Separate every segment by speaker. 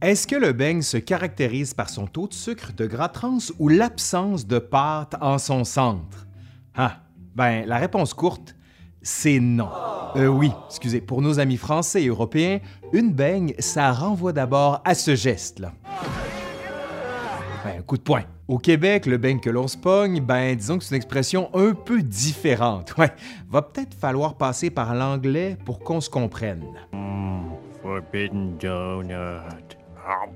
Speaker 1: Est-ce que le beigne se caractérise par son taux de sucre, de gras trans ou l'absence de pâte en son centre? Ah, ben, la réponse courte, c'est non. Euh, oui, excusez, pour nos amis français et européens, une beigne, ça renvoie d'abord à ce geste-là. Ben, coup de poing. Au Québec, le beigne que l'on se pogne, ben disons que c'est une expression un peu différente. Ouais, va peut-être falloir passer par l'anglais pour qu'on se comprenne.
Speaker 2: Forbidden donut.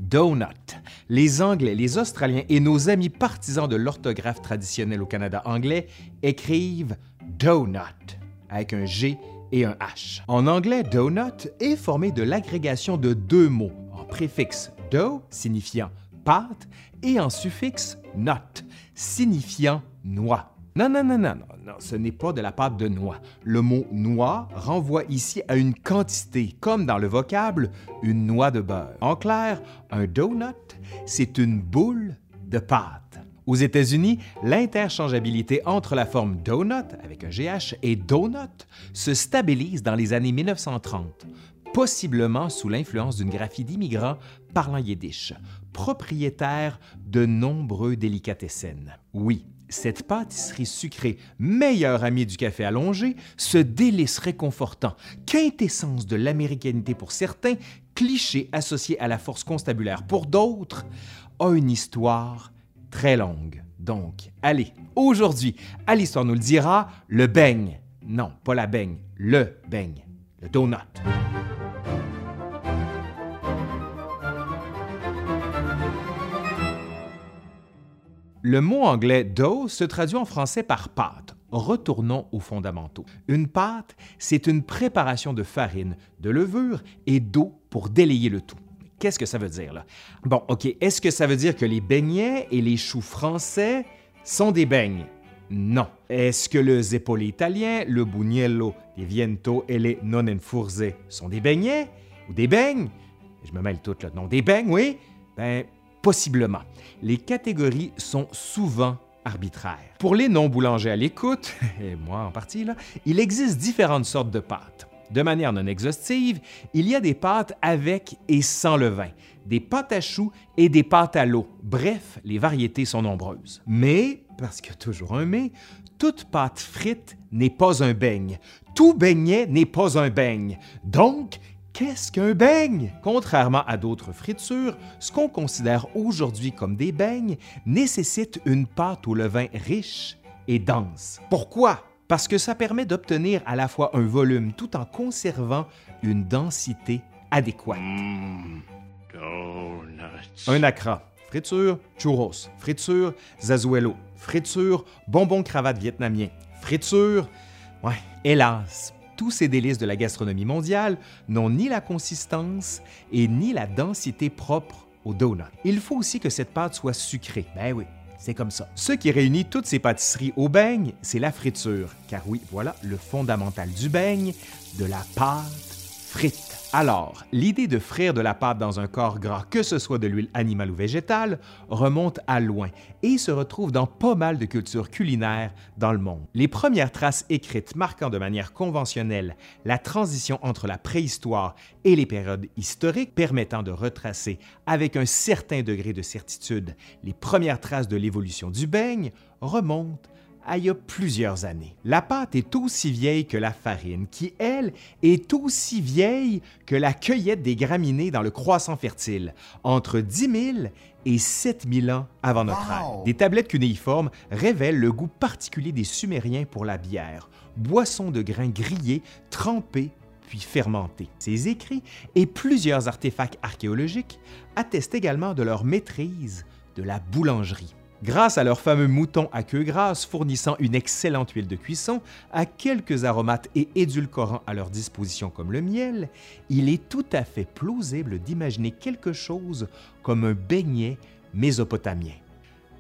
Speaker 1: Donut. Les Anglais, les Australiens et nos amis partisans de l'orthographe traditionnelle au Canada anglais écrivent donut avec un G et un H. En anglais, donut est formé de l'agrégation de deux mots en préfixe do signifiant pâte et en suffixe not signifiant noix. Non, non, non, non, non, non, ce n'est pas de la pâte de noix. Le mot noix renvoie ici à une quantité, comme dans le vocable une noix de beurre. En clair, un donut, c'est une boule de pâte. Aux États-Unis, l'interchangeabilité entre la forme donut avec un GH et donut se stabilise dans les années 1930, possiblement sous l'influence d'une graphie d'immigrants parlant yiddish, propriétaire de nombreux délicatessen. Oui, cette pâtisserie sucrée, meilleure amie du café allongé, ce délice réconfortant, quintessence de l'américanité pour certains, cliché associé à la force constabulaire pour d'autres, a une histoire très longue. Donc, allez, aujourd'hui, à l'Histoire nous le dira, le beigne. Non, pas la beigne, le beigne, le donut. Le mot anglais dough se traduit en français par pâte. Retournons aux fondamentaux. Une pâte, c'est une préparation de farine, de levure et d'eau pour délayer le tout. Qu'est-ce que ça veut dire là? Bon, OK, est-ce que ça veut dire que les beignets et les choux français sont des beignes? Non. Est-ce que le zeppole italien, le bugnello, les viento et les nonenfurze sont des beignets ou des beignes? Je me mêle tout là. Non, des beignes, oui? Ben, Possiblement. Les catégories sont souvent arbitraires. Pour les non-boulangers à l'écoute, et moi en partie, là, il existe différentes sortes de pâtes. De manière non exhaustive, il y a des pâtes avec et sans levain, des pâtes à choux et des pâtes à l'eau. Bref, les variétés sont nombreuses. Mais, parce qu'il y a toujours un mais, toute pâte frite n'est pas un beigne. Tout beignet n'est pas un beigne. Donc, Qu'est-ce qu'un beigne? Contrairement à d'autres fritures, ce qu'on considère aujourd'hui comme des beignes nécessite une pâte au levain riche et dense. Pourquoi? Parce que ça permet d'obtenir à la fois un volume tout en conservant une densité adéquate.
Speaker 2: Mm, donuts.
Speaker 1: Un acra, friture, churros, friture, zazuelo, friture, bonbon cravate vietnamien, friture. Ouais, hélas, tous ces délices de la gastronomie mondiale n'ont ni la consistance et ni la densité propre au donut. Il faut aussi que cette pâte soit sucrée. Ben oui, c'est comme ça. Ce qui réunit toutes ces pâtisseries au beigne, c'est la friture. Car oui, voilà le fondamental du beigne, de la pâte frite. Alors, l'idée de frire de la pâte dans un corps gras, que ce soit de l'huile animale ou végétale, remonte à loin et se retrouve dans pas mal de cultures culinaires dans le monde. Les premières traces écrites marquant de manière conventionnelle la transition entre la préhistoire et les périodes historiques permettant de retracer avec un certain degré de certitude les premières traces de l'évolution du beigne remontent à il y a plusieurs années. La pâte est aussi vieille que la farine, qui, elle, est aussi vieille que la cueillette des graminées dans le croissant fertile, entre 10 000 et 7 000 ans avant notre ère. Des tablettes cunéiformes révèlent le goût particulier des Sumériens pour la bière, boisson de grains grillés, trempés puis fermentés. Ces écrits et plusieurs artefacts archéologiques attestent également de leur maîtrise de la boulangerie. Grâce à leurs fameux moutons à queue grasse fournissant une excellente huile de cuisson, à quelques aromates et édulcorants à leur disposition comme le miel, il est tout à fait plausible d'imaginer quelque chose comme un beignet mésopotamien.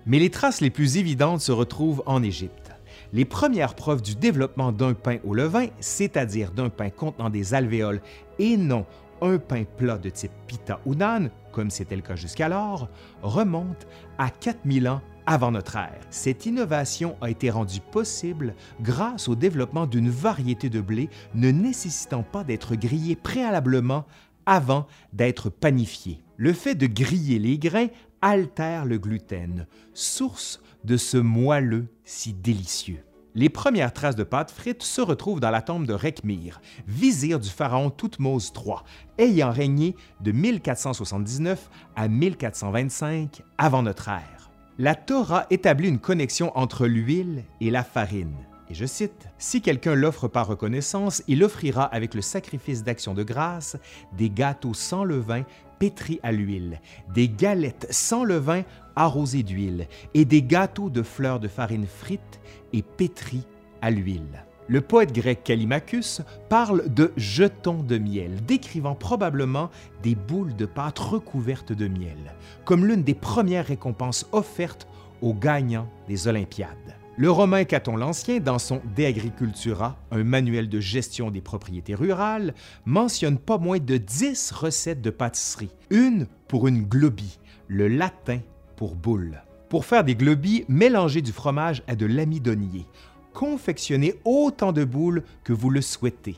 Speaker 1: Mais les traces les plus évidentes se retrouvent en Égypte. Les premières preuves du développement d'un pain au levain, c'est-à-dire d'un pain contenant des alvéoles et non un pain plat de type pita ou nan, comme c'était le cas jusqu'alors, remontent à 4000 ans avant notre ère. Cette innovation a été rendue possible grâce au développement d'une variété de blé ne nécessitant pas d'être grillé préalablement avant d'être panifiés. Le fait de griller les grains altère le gluten, source de ce moelleux si délicieux. Les premières traces de pâte frite se retrouvent dans la tombe de Rekhmir, vizir du pharaon Toutmose III, ayant régné de 1479 à 1425 avant notre ère. La Torah établit une connexion entre l'huile et la farine. Et je cite, Si quelqu'un l'offre par reconnaissance, il offrira avec le sacrifice d'action de grâce des gâteaux sans levain pétris à l'huile, des galettes sans levain arrosées d'huile et des gâteaux de fleurs de farine frites et pétris à l'huile. Le poète grec Callimachus parle de jetons de miel, décrivant probablement des boules de pâte recouvertes de miel, comme l'une des premières récompenses offertes aux gagnants des Olympiades. Le romain Caton l'Ancien, dans son De Agricultura, un manuel de gestion des propriétés rurales, mentionne pas moins de 10 recettes de pâtisserie, une pour une globie, le latin pour boule. Pour faire des globies, mélangez du fromage à de l'amidonier. Confectionnez autant de boules que vous le souhaitez.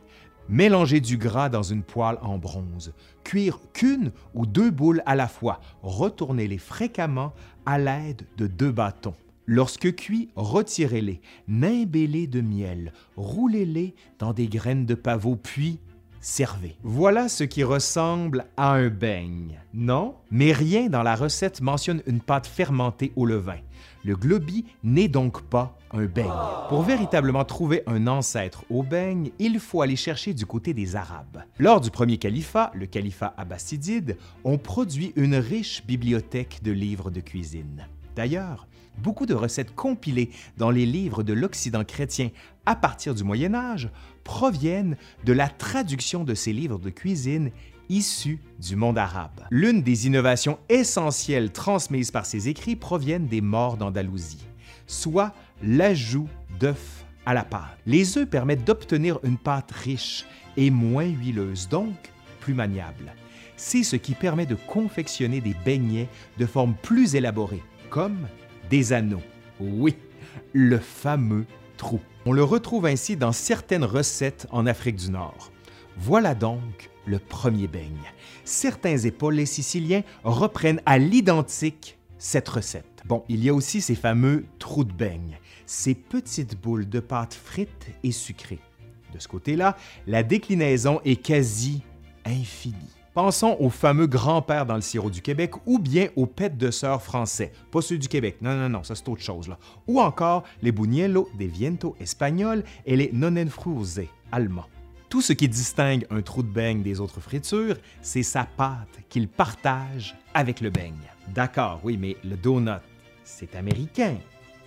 Speaker 1: Mélangez du gras dans une poêle en bronze. Cuire qu'une ou deux boules à la fois. Retournez-les fréquemment à l'aide de deux bâtons. Lorsque cuits, retirez-les, nimbez-les de miel, roulez-les dans des graines de pavot, puis Voilà ce qui ressemble à un beigne, non? Mais rien dans la recette mentionne une pâte fermentée au levain. Le globi n'est donc pas un beigne. Pour véritablement trouver un ancêtre au beigne, il faut aller chercher du côté des Arabes. Lors du premier califat, le califat abbasidide, on produit une riche bibliothèque de livres de cuisine. D'ailleurs, beaucoup de recettes compilées dans les livres de l'Occident chrétien à partir du Moyen Âge proviennent de la traduction de ces livres de cuisine issus du monde arabe. L'une des innovations essentielles transmises par ces écrits proviennent des morts d'Andalousie, soit l'ajout d'œufs à la pâte. Les œufs permettent d'obtenir une pâte riche et moins huileuse, donc plus maniable. C'est ce qui permet de confectionner des beignets de forme plus élaborée, comme des anneaux. Oui, le fameux trou. On le retrouve ainsi dans certaines recettes en Afrique du Nord. Voilà donc le premier beigne. Certains épaules siciliens reprennent à l'identique cette recette. Bon, il y a aussi ces fameux trous de beigne, ces petites boules de pâte frites et sucrées. De ce côté-là, la déclinaison est quasi infinie. Pensons au fameux grand-père dans le sirop du Québec ou bien aux pets de sœur français, pas ceux du Québec, non, non, non, ça c'est autre chose. Là. Ou encore les buñuelos de viento espagnols et les nonnenfruse allemands. Tout ce qui distingue un trou de beigne des autres fritures, c'est sa pâte qu'il partage avec le beigne. D'accord, oui, mais le donut, c'est américain,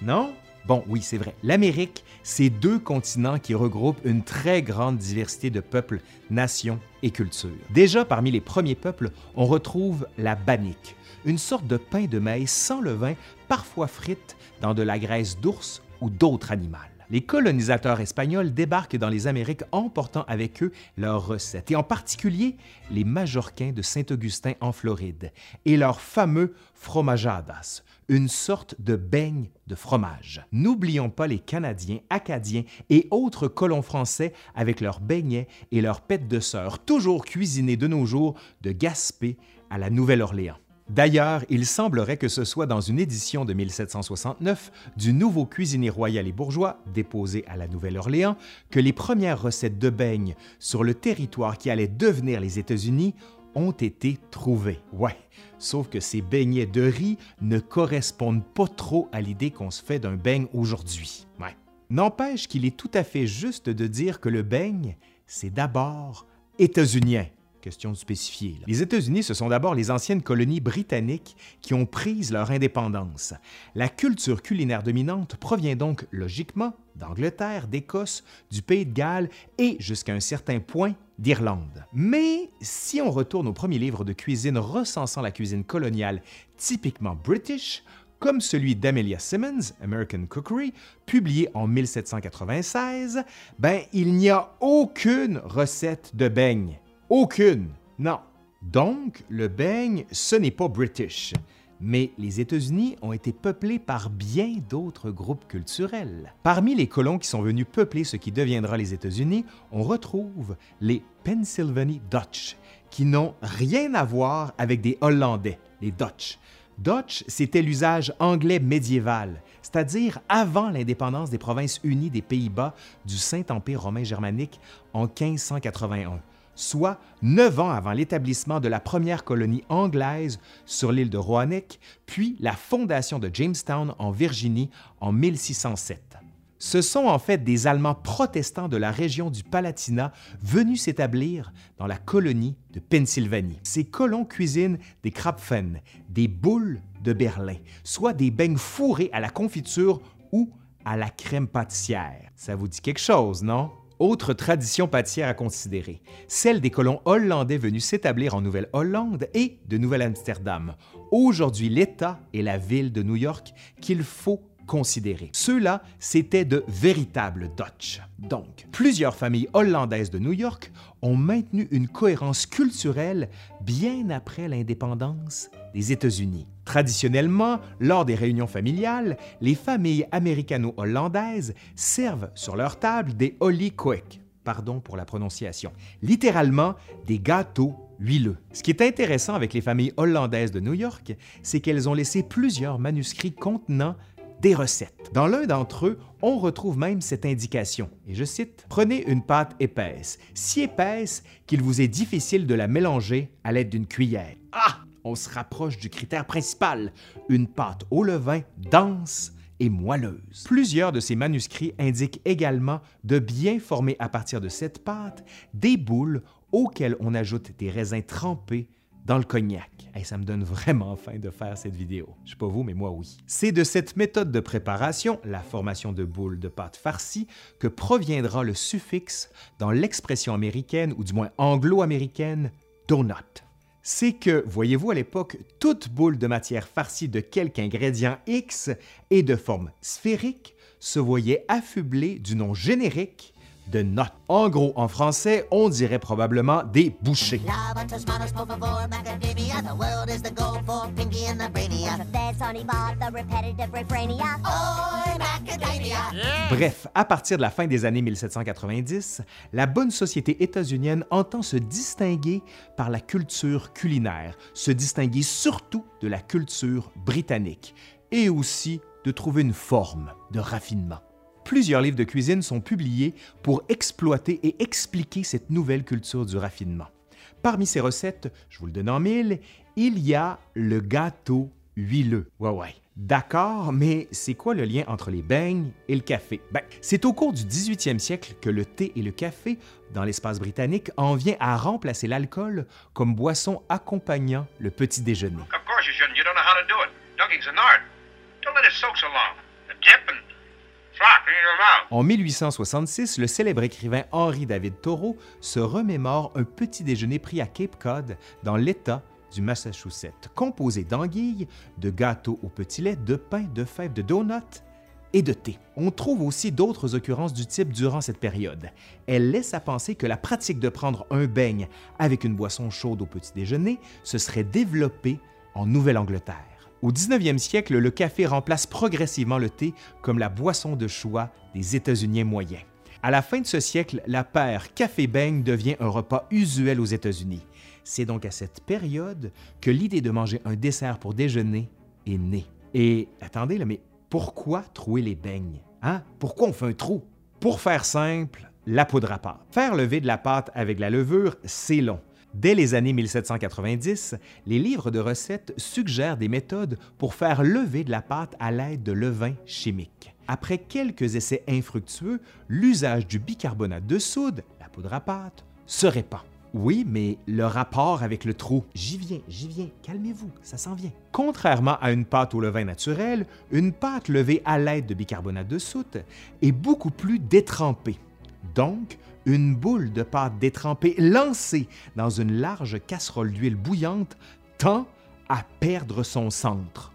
Speaker 1: non? Bon, oui, c'est vrai. L'Amérique, c'est deux continents qui regroupent une très grande diversité de peuples, nations et cultures. Déjà, parmi les premiers peuples, on retrouve la bannique, une sorte de pain de maïs sans levain, parfois frite dans de la graisse d'ours ou d'autres animaux les colonisateurs espagnols débarquent dans les Amériques emportant avec eux leurs recettes, et en particulier les Majorquins de Saint-Augustin en Floride et leurs fameux fromajadas, une sorte de beigne de fromage. N'oublions pas les Canadiens, Acadiens et autres colons français avec leurs beignets et leurs pêtes de sœur, toujours cuisinés de nos jours de Gaspé à la Nouvelle-Orléans. D'ailleurs, il semblerait que ce soit dans une édition de 1769 du Nouveau cuisinier royal et bourgeois, déposé à la Nouvelle-Orléans, que les premières recettes de beignes sur le territoire qui allait devenir les États-Unis ont été trouvées. Ouais, sauf que ces beignets de riz ne correspondent pas trop à l'idée qu'on se fait d'un beigne aujourd'hui. N'empêche qu'il est tout à fait juste de dire que le beigne, c'est d'abord états-unien question. Les États-Unis, ce sont d'abord les anciennes colonies britanniques qui ont pris leur indépendance. La culture culinaire dominante provient donc logiquement d'Angleterre, d'Écosse, du Pays de Galles et, jusqu'à un certain point, d'Irlande. Mais si on retourne au premier livre de cuisine recensant la cuisine coloniale typiquement british, comme celui d'Amelia Simmons, American Cookery, publié en 1796, ben il n'y a aucune recette de beigne. Aucune. Non. Donc, le beigne, ce n'est pas british. Mais les États-Unis ont été peuplés par bien d'autres groupes culturels. Parmi les colons qui sont venus peupler ce qui deviendra les États-Unis, on retrouve les Pennsylvania Dutch, qui n'ont rien à voir avec des Hollandais, les Dutch. Dutch, c'était l'usage anglais médiéval, c'est-à-dire avant l'indépendance des provinces unies des Pays-Bas du Saint-Empire romain germanique en 1581, soit neuf ans avant l'établissement de la première colonie anglaise sur l'île de Roanoke, puis la fondation de Jamestown en Virginie en 1607. Ce sont en fait des Allemands protestants de la région du Palatinat venus s'établir dans la colonie de Pennsylvanie. Ces colons cuisinent des krapfen, des boules de Berlin, soit des beignes fourrés à la confiture ou à la crème pâtissière. Ça vous dit quelque chose, non? Autre tradition pâtissière à considérer, celle des colons hollandais venus s'établir en Nouvelle-Hollande et de Nouvelle-Amsterdam. Aujourd'hui, l'État et la ville de New York qu'il faut considérer. Ceux-là, c'étaient de véritables Dutch. Donc, plusieurs familles hollandaises de New York ont maintenu une cohérence culturelle bien après l'indépendance des États-Unis. Traditionnellement, lors des réunions familiales, les familles américano-hollandaises servent sur leur table des Koek, pardon pour la prononciation, littéralement des gâteaux huileux. Ce qui est intéressant avec les familles hollandaises de New York, c'est qu'elles ont laissé plusieurs manuscrits contenant des recettes. Dans l'un d'entre eux, on retrouve même cette indication, et je cite, Prenez une pâte épaisse, si épaisse qu'il vous est difficile de la mélanger à l'aide d'une cuillère. Ah! On se rapproche du critère principal, une pâte au levain dense et moelleuse. Plusieurs de ces manuscrits indiquent également de bien former à partir de cette pâte des boules auxquelles on ajoute des raisins trempés dans le cognac. Et ça me donne vraiment faim de faire cette vidéo. Je sais pas vous, mais moi oui. C'est de cette méthode de préparation, la formation de boules de pâte farcie, que proviendra le suffixe dans l'expression américaine, ou du moins anglo-américaine, donut. C'est que, voyez-vous, à l'époque, toute boule de matière farcie de quelque ingrédient X et de forme sphérique se voyait affublée du nom générique de notes. En gros, en français, on dirait probablement des bouchées. Bref, à partir de la fin des années 1790, la bonne société états-unienne entend se distinguer par la culture culinaire, se distinguer surtout de la culture britannique, et aussi de trouver une forme de raffinement plusieurs livres de cuisine sont publiés pour exploiter et expliquer cette nouvelle culture du raffinement. Parmi ces recettes, je vous le donne en mille, il y a le gâteau huileux. Ouais, ouais. D'accord, mais c'est quoi le lien entre les beignes et le café? Ben, c'est au cours du 18e siècle que le thé et le café, dans l'espace britannique, en vient à remplacer l'alcool comme boisson accompagnant le petit déjeuner. Of course you shouldn't. You don't know how to do it. Art. Don't let it soak so en 1866, le célèbre écrivain Henri David Thoreau se remémore un petit déjeuner pris à Cape Cod, dans l'État du Massachusetts, composé d'anguilles, de gâteaux au petit lait, de pain, de fèves, de donuts et de thé. On trouve aussi d'autres occurrences du type durant cette période. Elle laisse à penser que la pratique de prendre un beigne avec une boisson chaude au petit déjeuner se serait développée en Nouvelle-Angleterre. Au 19e siècle, le café remplace progressivement le thé comme la boisson de choix des États-Unis moyens. À la fin de ce siècle, la paire café-beigne devient un repas usuel aux États-Unis. C'est donc à cette période que l'idée de manger un dessert pour déjeuner est née. Et attendez, là, mais pourquoi trouer les beignes? Hein? Pourquoi on fait un trou? Pour faire simple, la poudre à pâte. Faire lever de la pâte avec la levure, c'est long. Dès les années 1790, les livres de recettes suggèrent des méthodes pour faire lever de la pâte à l'aide de levain chimique. Après quelques essais infructueux, l'usage du bicarbonate de soude, la poudre à pâte, se répand. Oui, mais le rapport avec le trou, j'y viens, j'y viens, calmez-vous, ça s'en vient. Contrairement à une pâte au levain naturel, une pâte levée à l'aide de bicarbonate de soude est beaucoup plus détrempée. Donc, une boule de pâte détrempée lancée dans une large casserole d'huile bouillante tend à perdre son centre.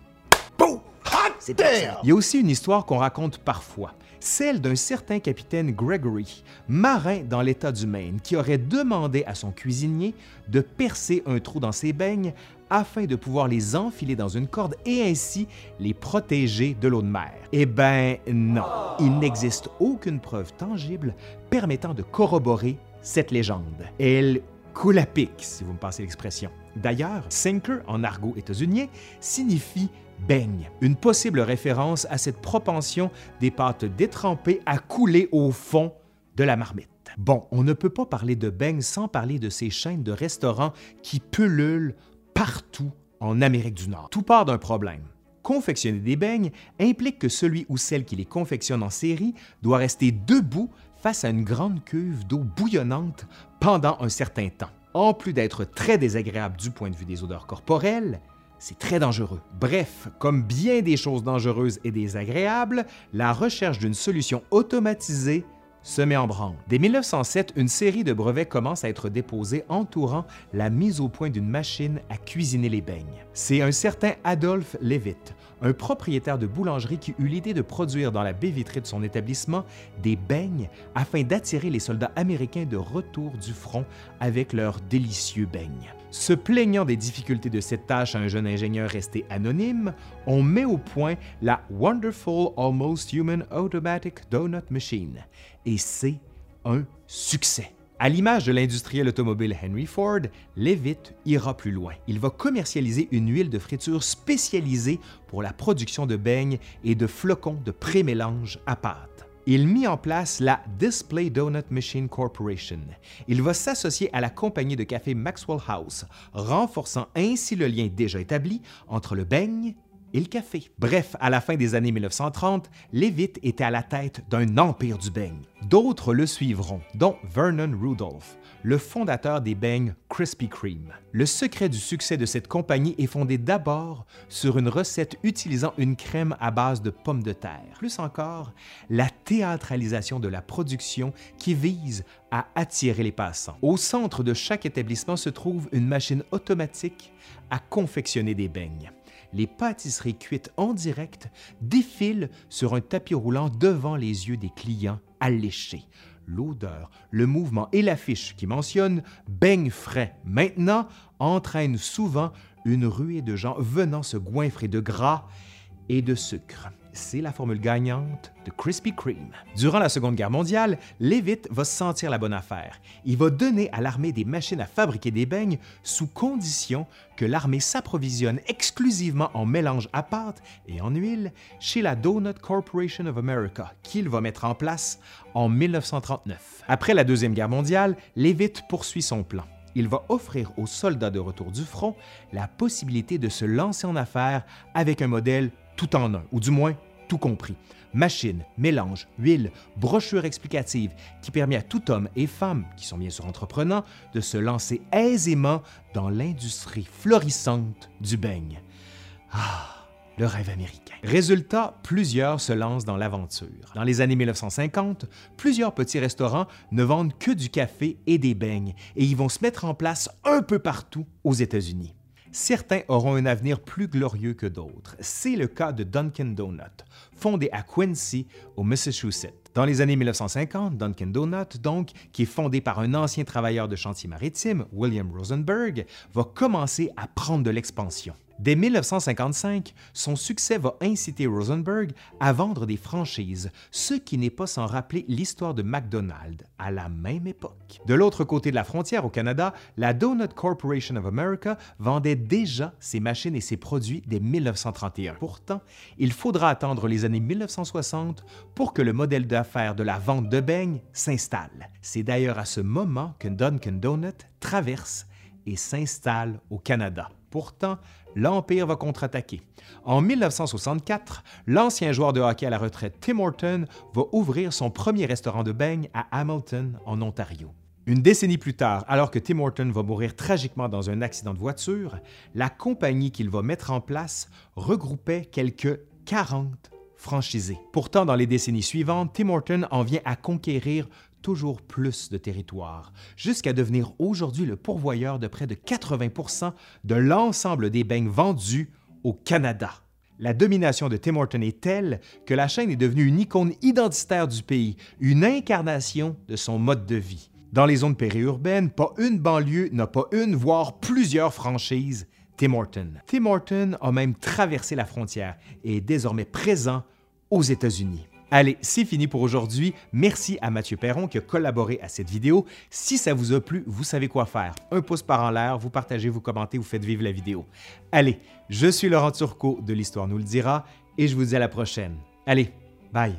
Speaker 1: Il y a aussi une histoire qu'on raconte parfois, celle d'un certain capitaine Gregory, marin dans l'État du Maine, qui aurait demandé à son cuisinier de percer un trou dans ses beignes afin de pouvoir les enfiler dans une corde et ainsi les protéger de l'eau de mer. Eh bien non, il n'existe aucune preuve tangible permettant de corroborer cette légende. Elle coule si vous me passez l'expression. D'ailleurs, sinker en argot états-unien signifie beigne, une possible référence à cette propension des pâtes détrempées à couler au fond de la marmite. Bon, on ne peut pas parler de beigne sans parler de ces chaînes de restaurants qui pullulent partout en Amérique du Nord. Tout part d'un problème. Confectionner des beignes implique que celui ou celle qui les confectionne en série doit rester debout face à une grande cuve d'eau bouillonnante pendant un certain temps. En plus d'être très désagréable du point de vue des odeurs corporelles, c'est très dangereux. Bref, comme bien des choses dangereuses et désagréables, la recherche d'une solution automatisée se met en branle. Dès 1907, une série de brevets commence à être déposés entourant la mise au point d'une machine à cuisiner les beignes. C'est un certain Adolphe Levitt, un propriétaire de boulangerie qui eut l'idée de produire dans la baie vitrée de son établissement des beignes afin d'attirer les soldats américains de retour du front avec leurs délicieux beignes. Se plaignant des difficultés de cette tâche à un jeune ingénieur resté anonyme, on met au point la Wonderful Almost Human Automatic Donut Machine. Et c'est un succès. À l'image de l'industriel automobile Henry Ford, Levitt ira plus loin. Il va commercialiser une huile de friture spécialisée pour la production de beignes et de flocons de pré-mélange à pâte il mit en place la Display Donut Machine Corporation. Il va s'associer à la compagnie de café Maxwell House, renforçant ainsi le lien déjà établi entre le beigne et le café. Bref, à la fin des années 1930, Levitt était à la tête d'un empire du beigne. D'autres le suivront, dont Vernon Rudolph, le fondateur des beignes Krispy Kreme. Le secret du succès de cette compagnie est fondé d'abord sur une recette utilisant une crème à base de pommes de terre. Plus encore, la théâtralisation de la production qui vise à attirer les passants. Au centre de chaque établissement se trouve une machine automatique à confectionner des beignes les pâtisseries cuites en direct défilent sur un tapis roulant devant les yeux des clients alléchés. L'odeur, le mouvement et l'affiche qui mentionne beigne frais maintenant entraînent souvent une ruée de gens venant se goinfrer de gras et de sucre c'est la formule gagnante de Krispy Kreme. Durant la Seconde Guerre mondiale, Levitt va sentir la bonne affaire. Il va donner à l'armée des machines à fabriquer des beignes sous condition que l'armée s'approvisionne exclusivement en mélange à pâte et en huile chez la Donut Corporation of America, qu'il va mettre en place en 1939. Après la Deuxième Guerre mondiale, Levitt poursuit son plan il va offrir aux soldats de retour du front la possibilité de se lancer en affaires avec un modèle tout en un, ou du moins tout compris. Machine, mélange, huile, brochure explicative qui permet à tout homme et femme, qui sont bien sûr entreprenants, de se lancer aisément dans l'industrie florissante du beigne. Ah! le rêve américain. Résultat, plusieurs se lancent dans l'aventure. Dans les années 1950, plusieurs petits restaurants ne vendent que du café et des beignes et ils vont se mettre en place un peu partout aux États-Unis. Certains auront un avenir plus glorieux que d'autres. C'est le cas de Dunkin' Donut, fondé à Quincy, au Massachusetts. Dans les années 1950, Dunkin' Donut, donc, qui est fondé par un ancien travailleur de chantier maritime, William Rosenberg, va commencer à prendre de l'expansion. Dès 1955, son succès va inciter Rosenberg à vendre des franchises, ce qui n'est pas sans rappeler l'histoire de McDonald's à la même époque. De l'autre côté de la frontière au Canada, la Donut Corporation of America vendait déjà ses machines et ses produits dès 1931. Pourtant, il faudra attendre les années 1960 pour que le modèle d'affaires de la vente de beignes s'installe. C'est d'ailleurs à ce moment que Dunkin' Donut traverse et s'installe au Canada. Pourtant, l'Empire va contre-attaquer. En 1964, l'ancien joueur de hockey à la retraite Tim Horton va ouvrir son premier restaurant de beignes à Hamilton, en Ontario. Une décennie plus tard, alors que Tim Horton va mourir tragiquement dans un accident de voiture, la compagnie qu'il va mettre en place regroupait quelques 40 franchisés. Pourtant, dans les décennies suivantes, Tim Horton en vient à conquérir toujours plus de territoire, jusqu'à devenir aujourd'hui le pourvoyeur de près de 80% de l'ensemble des beignes vendus au Canada. La domination de Tim Horton est telle que la chaîne est devenue une icône identitaire du pays, une incarnation de son mode de vie. Dans les zones périurbaines, pas une banlieue n'a pas une, voire plusieurs franchises Tim Horton. Tim Horton a même traversé la frontière et est désormais présent aux États-Unis. Allez, c'est fini pour aujourd'hui. Merci à Mathieu Perron qui a collaboré à cette vidéo. Si ça vous a plu, vous savez quoi faire. Un pouce par en l'air, vous partagez, vous commentez, vous faites vivre la vidéo. Allez, je suis Laurent Turcot de l'Histoire nous le dira et je vous dis à la prochaine. Allez, bye.